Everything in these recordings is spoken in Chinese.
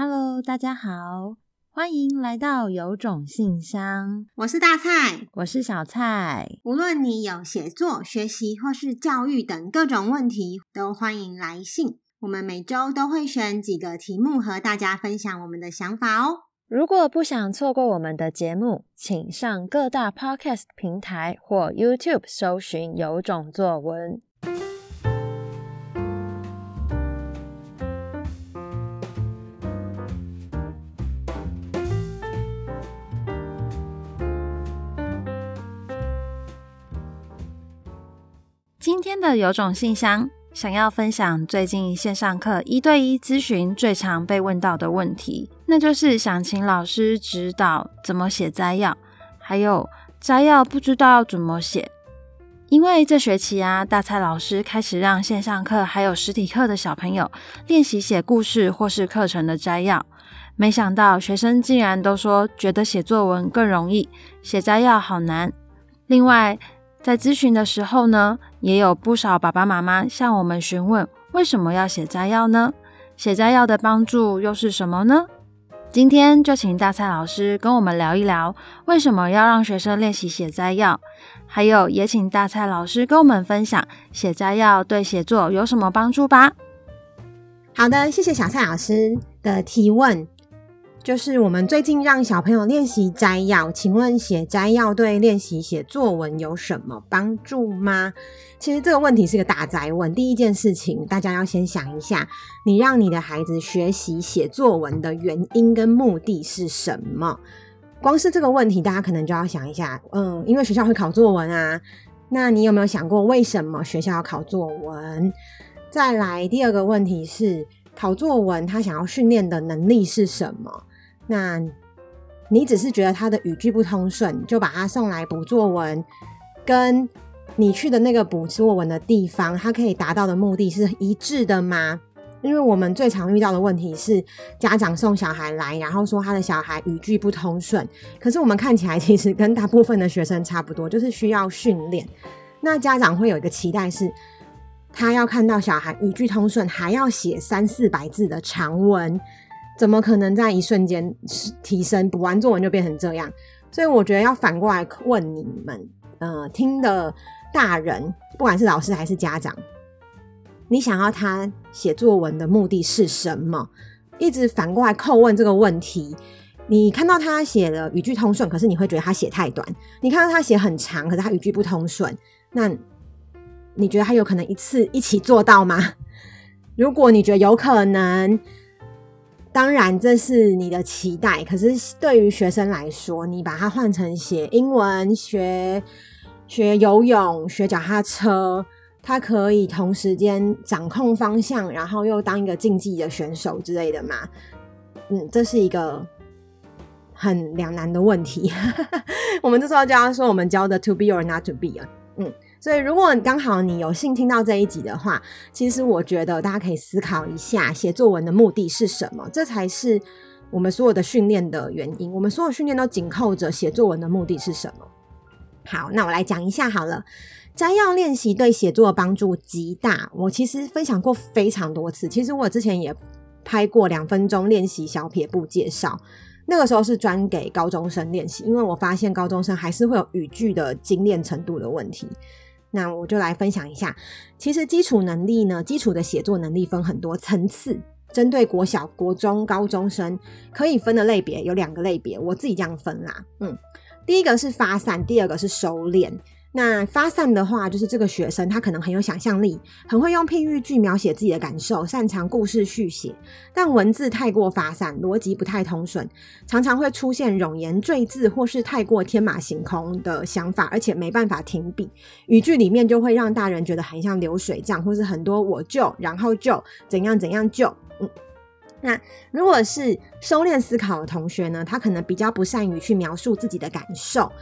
Hello，大家好，欢迎来到有种信箱。我是大菜，我是小菜。无论你有写作、学习或是教育等各种问题，都欢迎来信。我们每周都会选几个题目和大家分享我们的想法哦。如果不想错过我们的节目，请上各大 Podcast 平台或 YouTube 搜寻“有种作文”。今天的有种信箱想要分享最近线上课一对一咨询最常被问到的问题，那就是想请老师指导怎么写摘要，还有摘要不知道要怎么写。因为这学期啊，大蔡老师开始让线上课还有实体课的小朋友练习写故事或是课程的摘要，没想到学生竟然都说觉得写作文更容易，写摘要好难。另外，在咨询的时候呢，也有不少爸爸妈妈向我们询问，为什么要写摘要呢？写摘要的帮助又是什么呢？今天就请大蔡老师跟我们聊一聊，为什么要让学生练习写摘要，还有也请大蔡老师跟我们分享写摘要对写作有什么帮助吧。好的，谢谢小蔡老师的提问。就是我们最近让小朋友练习摘要，请问写摘要对练习写作文有什么帮助吗？其实这个问题是个大哉问。第一件事情，大家要先想一下，你让你的孩子学习写作文的原因跟目的是什么？光是这个问题，大家可能就要想一下，嗯，因为学校会考作文啊，那你有没有想过为什么学校要考作文？再来，第二个问题是，考作文他想要训练的能力是什么？那你只是觉得他的语句不通顺，就把他送来补作文，跟你去的那个补作文的地方，他可以达到的目的是一致的吗？因为我们最常遇到的问题是，家长送小孩来，然后说他的小孩语句不通顺，可是我们看起来其实跟大部分的学生差不多，就是需要训练。那家长会有一个期待是，他要看到小孩语句通顺，还要写三四百字的长文。怎么可能在一瞬间提升？补完作文就变成这样？所以我觉得要反过来问你们，呃，听的大人，不管是老师还是家长，你想要他写作文的目的是什么？一直反过来扣问这个问题。你看到他写的语句通顺，可是你会觉得他写太短；你看到他写很长，可是他语句不通顺，那你觉得他有可能一次一起做到吗？如果你觉得有可能，当然，这是你的期待。可是对于学生来说，你把它换成写英文、学学游泳、学脚踏车，他可以同时间掌控方向，然后又当一个竞技的选手之类的嘛？嗯，这是一个很两难的问题。我们这时候就要说，我们教的 to be or not to be 啊，嗯。所以，如果刚好你有幸听到这一集的话，其实我觉得大家可以思考一下，写作文的目的是什么？这才是我们所有的训练的原因。我们所有训练都紧扣着写作文的目的是什么？好，那我来讲一下好了。摘要练习对写作的帮助极大。我其实分享过非常多次。其实我之前也拍过两分钟练习小撇步介绍，那个时候是专给高中生练习，因为我发现高中生还是会有语句的精炼程度的问题。那我就来分享一下，其实基础能力呢，基础的写作能力分很多层次，针对国小、国中、高中生可以分的类别有两个类别，我自己这样分啦，嗯，第一个是发散，第二个是收敛。那发散的话，就是这个学生他可能很有想象力，很会用譬喻句描写自己的感受，擅长故事续写，但文字太过发散，逻辑不太通顺，常常会出现冗言赘字或是太过天马行空的想法，而且没办法停笔，语句里面就会让大人觉得很像流水账，或是很多我就然后就怎样怎样就，嗯。那如果是收敛思考的同学呢，他可能比较不善于去描述自己的感受。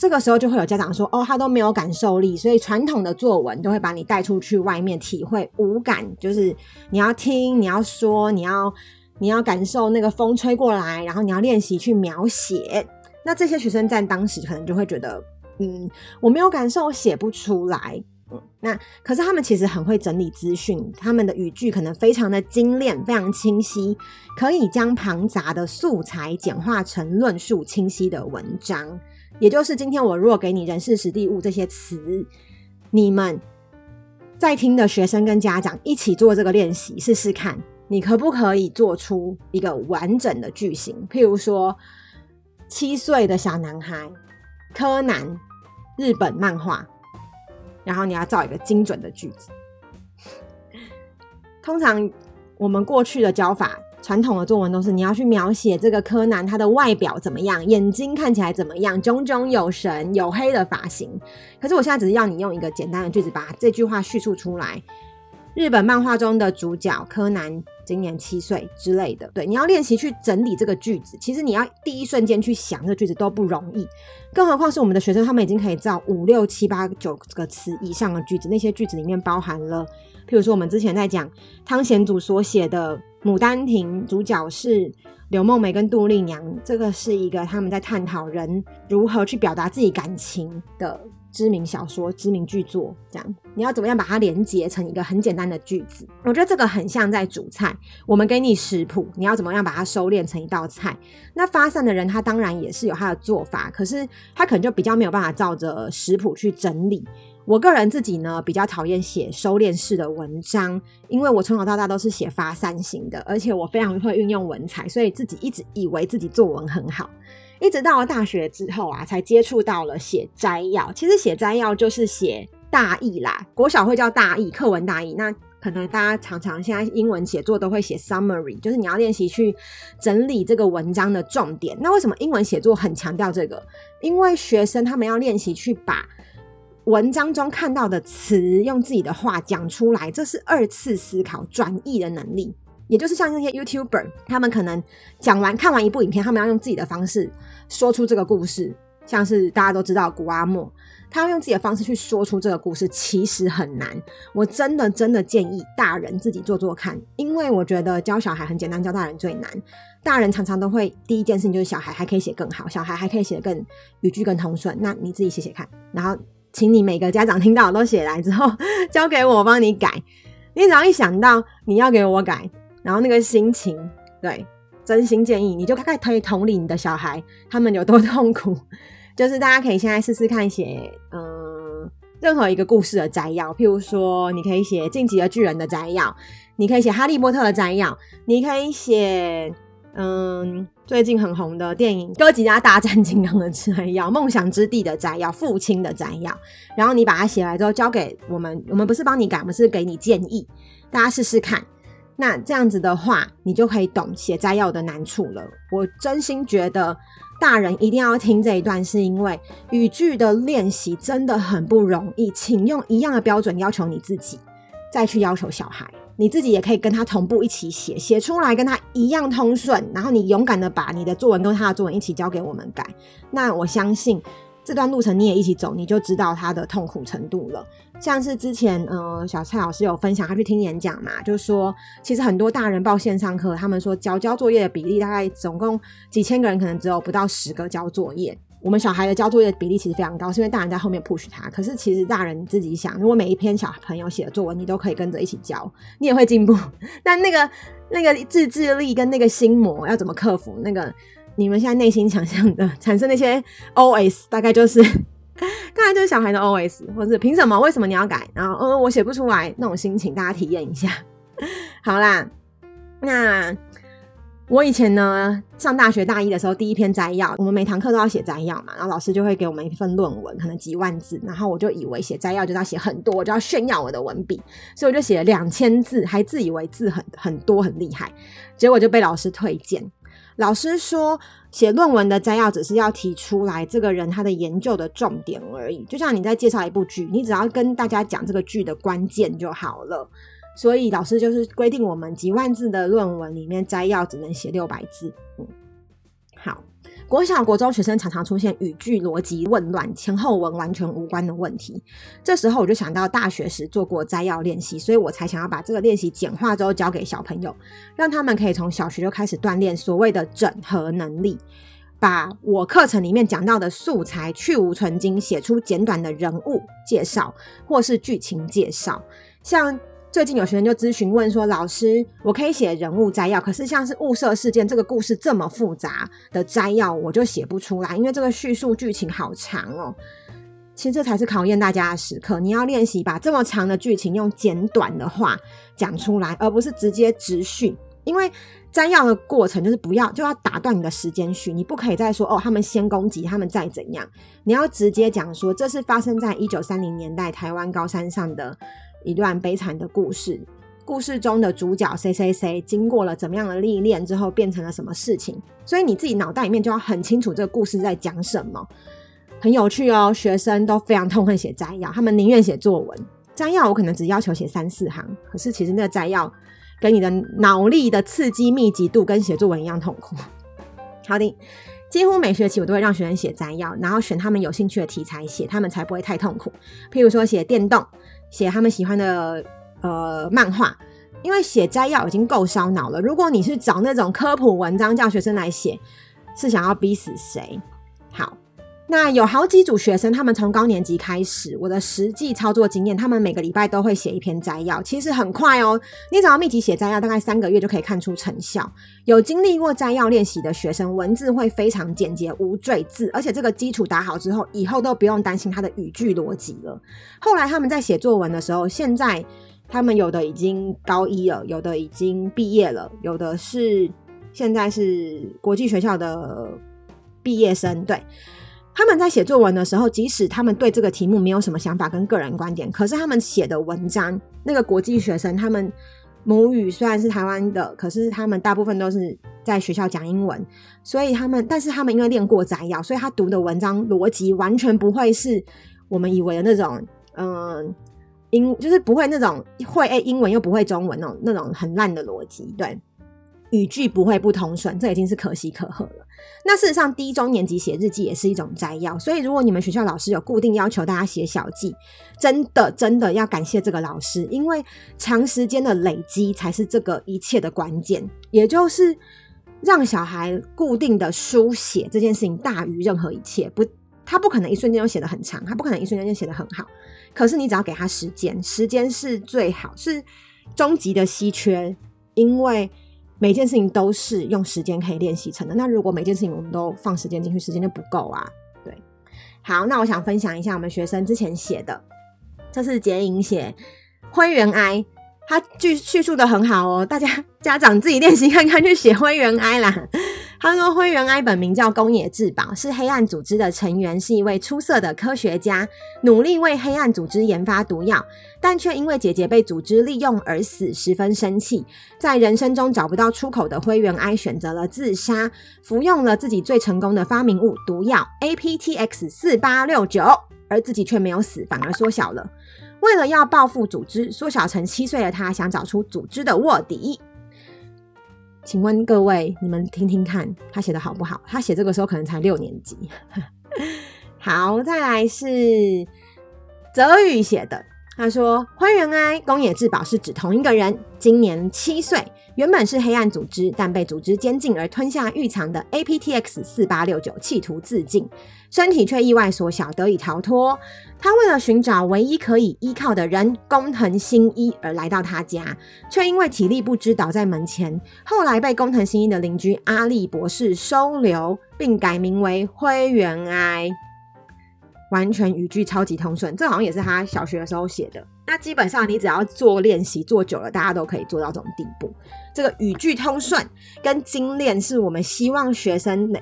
这个时候就会有家长说：“哦，他都没有感受力，所以传统的作文都会把你带出去外面体会五感，就是你要听，你要说，你要你要感受那个风吹过来，然后你要练习去描写。那这些学生在当时可能就会觉得，嗯，我没有感受，我写不出来。嗯，那可是他们其实很会整理资讯，他们的语句可能非常的精炼，非常清晰，可以将庞杂的素材简化成论述清晰的文章。也就是今天我如果给你人事时地物这些词，你们在听的学生跟家长一起做这个练习，试试看，你可不可以做出一个完整的句型？譬如说，七岁的小男孩，柯南，日本漫画。然后你要造一个精准的句子。通常我们过去的教法，传统的作文都是你要去描写这个柯南他的外表怎么样，眼睛看起来怎么样，炯炯有神，黝黑的发型。可是我现在只是要你用一个简单的句子把这句话叙述出来。日本漫画中的主角柯南今年七岁之类的，对，你要练习去整理这个句子。其实你要第一瞬间去想这个句子都不容易，更何况是我们的学生，他们已经可以造五六七八九个词以上的句子。那些句子里面包含了，譬如说我们之前在讲汤显祖所写的《牡丹亭》，主角是柳梦梅跟杜丽娘，这个是一个他们在探讨人如何去表达自己感情的。知名小说、知名剧作，这样你要怎么样把它连接成一个很简单的句子？我觉得这个很像在煮菜。我们给你食谱，你要怎么样把它收敛成一道菜？那发散的人，他当然也是有他的做法，可是他可能就比较没有办法照着食谱去整理。我个人自己呢，比较讨厌写收敛式的文章，因为我从小到大都是写发散型的，而且我非常会运用文采，所以自己一直以为自己作文很好。一直到了大学之后啊，才接触到了写摘要。其实写摘要就是写大意啦，国小会叫大意，课文大意。那可能大家常常现在英文写作都会写 summary，就是你要练习去整理这个文章的重点。那为什么英文写作很强调这个？因为学生他们要练习去把文章中看到的词用自己的话讲出来，这是二次思考转译的能力。也就是像那些 YouTuber，他们可能讲完看完一部影片，他们要用自己的方式说出这个故事。像是大家都知道谷阿莫，他要用自己的方式去说出这个故事，其实很难。我真的真的建议大人自己做做看，因为我觉得教小孩很简单，教大人最难。大人常常都会第一件事情就是小孩还可以写更好，小孩还可以写得更语句更通顺。那你自己写写看，然后请你每个家长听到都写来之后交给我，我帮你改。你只要一想到你要给我改。然后那个心情，对，真心建议你就大概可以同理你的小孩，他们有多痛苦。就是大家可以现在试试看写，嗯，任何一个故事的摘要，譬如说，你可以写《进击的巨人》的摘要，你可以写《哈利波特》的摘要，你可以写，嗯，最近很红的电影《哥吉拉大战金刚》的摘要，《梦想之地》的摘要，《父亲》的摘要。然后你把它写来之后交给我们，我们不是帮你改，我们是给你建议，大家试试看。那这样子的话，你就可以懂写摘要的难处了。我真心觉得大人一定要听这一段，是因为语句的练习真的很不容易。请用一样的标准要求你自己，再去要求小孩，你自己也可以跟他同步一起写，写出来跟他一样通顺。然后你勇敢的把你的作文跟他的作文一起交给我们改。那我相信。这段路程你也一起走，你就知道他的痛苦程度了。像是之前，呃，小蔡老师有分享，他去听演讲嘛，就说，其实很多大人报线上课，他们说交交作业的比例大概总共几千个人，可能只有不到十个交作业。我们小孩的交作业比例其实非常高，是因为大人在后面 push 他。可是其实大人自己想，如果每一篇小朋友写的作文，你都可以跟着一起交，你也会进步。但那个那个自制力跟那个心魔要怎么克服？那个。你们现在内心想象的产生那些 OS，大概就是，大概就是小孩的 OS，或者凭什么？为什么你要改？然后，嗯，我写不出来那种心情，大家体验一下。好啦，那我以前呢，上大学大一的时候，第一篇摘要，我们每堂课都要写摘要嘛，然后老师就会给我们一份论文，可能几万字，然后我就以为写摘要就要写很多，我就要炫耀我的文笔，所以我就写了两千字，还自以为字很很多很厉害，结果就被老师推荐。老师说，写论文的摘要只是要提出来这个人他的研究的重点而已，就像你在介绍一部剧，你只要跟大家讲这个剧的关键就好了。所以老师就是规定我们几万字的论文里面摘要只能写六百字。嗯，好。国小、国中学生常常出现语句逻辑混乱、前后文完全无关的问题。这时候我就想到大学时做过摘要练习，所以我才想要把这个练习简化之后教给小朋友，让他们可以从小学就开始锻炼所谓的整合能力。把我课程里面讲到的素材去芜存菁，写出简短的人物介绍或是剧情介绍。像最近有学生就咨询问说：“老师，我可以写人物摘要，可是像是雾社事件这个故事这么复杂的摘要，我就写不出来，因为这个叙述剧情好长哦。”其实这才是考验大家的时刻，你要练习把这么长的剧情用简短的话讲出来，而不是直接直叙。因为摘要的过程就是不要就要打断你的时间序，你不可以再说哦，他们先攻击，他们再怎样，你要直接讲说这是发生在一九三零年代台湾高山上的一段悲惨的故事，故事中的主角谁谁谁经过了怎么样的历练之后变成了什么事情，所以你自己脑袋里面就要很清楚这个故事在讲什么。很有趣哦，学生都非常痛恨写摘要，他们宁愿写作文。摘要我可能只要求写三四行，可是其实那个摘要跟你的脑力的刺激密集度跟写作文一样痛苦。好的，几乎每学期我都会让学生写摘要，然后选他们有兴趣的题材写，他们才不会太痛苦。譬如说写电动，写他们喜欢的呃漫画，因为写摘要已经够烧脑了。如果你是找那种科普文章叫学生来写，是想要逼死谁？那有好几组学生，他们从高年级开始，我的实际操作经验，他们每个礼拜都会写一篇摘要，其实很快哦。你只要密集写摘要，大概三个月就可以看出成效。有经历过摘要练习的学生，文字会非常简洁，无赘字，而且这个基础打好之后，以后都不用担心他的语句逻辑了。后来他们在写作文的时候，现在他们有的已经高一了，有的已经毕业了，有的是现在是国际学校的毕业生，对。他们在写作文的时候，即使他们对这个题目没有什么想法跟个人观点，可是他们写的文章，那个国际学生，他们母语虽然是台湾的，可是他们大部分都是在学校讲英文，所以他们，但是他们因为练过摘要，所以他读的文章逻辑完全不会是我们以为的那种，嗯，英就是不会那种会诶英文又不会中文那种那种很烂的逻辑，对。语句不会不通顺，这已经是可喜可贺了。那事实上，低中年级写日记也是一种摘要。所以，如果你们学校老师有固定要求大家写小记，真的真的要感谢这个老师，因为长时间的累积才是这个一切的关键。也就是让小孩固定的书写这件事情大于任何一切。不，他不可能一瞬间就写得很长，他不可能一瞬间就写得很好。可是你只要给他时间，时间是最好，是终极的稀缺，因为。每件事情都是用时间可以练习成的。那如果每件事情我们都放时间进去，时间就不够啊。对，好，那我想分享一下我们学生之前写的，这是剪影写灰原哀，他叙叙述的很好哦，大家家长自己练习看看，去写灰原哀啦。他说：“灰原哀本名叫宫野志保，是黑暗组织的成员，是一位出色的科学家，努力为黑暗组织研发毒药，但却因为姐姐被组织利用而死，十分生气。在人生中找不到出口的灰原哀选择了自杀，服用了自己最成功的发明物毒药 APTX 四八六九，而自己却没有死，反而缩小了。为了要报复组织，缩小成七岁的他想找出组织的卧底。”请问各位，你们听听看，他写的好不好？他写这个时候可能才六年级。好，再来是泽宇写的。他说：“灰原哀、宫野志保是指同一个人，今年七岁，原本是黑暗组织，但被组织监禁而吞下预藏的 APTX 四八六九，企图自尽，身体却意外缩小，得以逃脱。他为了寻找唯一可以依靠的人工藤新一而来到他家，却因为体力不支倒在门前，后来被工藤新一的邻居阿笠博士收留，并改名为灰原哀。”完全语句超级通顺，这好像也是他小学的时候写的。那基本上你只要做练习做久了，大家都可以做到这种地步。这个语句通顺跟精炼是我们希望学生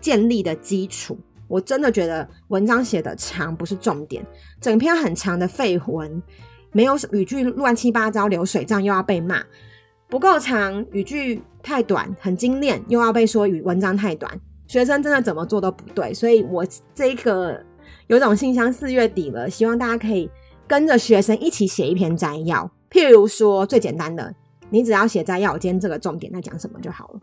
建立的基础。我真的觉得文章写的长不是重点，整篇很长的废文，没有语句乱七八糟流水账又要被骂，不够长语句太短，很精炼又要被说语文章太短，学生真的怎么做都不对。所以我这个。有种信箱四月底了，希望大家可以跟着学生一起写一篇摘要。譬如说，最简单的，你只要写摘要，我今天这个重点在讲什么就好了。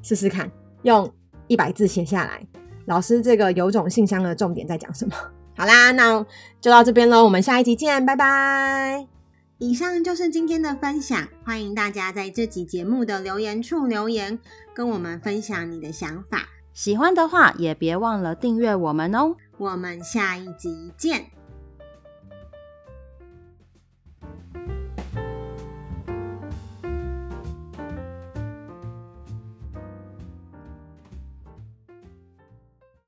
试试看，用一百字写下来。老师，这个有种信箱的重点在讲什么？好啦，那就到这边喽，我们下一集见，拜拜。以上就是今天的分享，欢迎大家在这集节目的留言处留言，跟我们分享你的想法。喜欢的话也别忘了订阅我们哦。我们下一集见。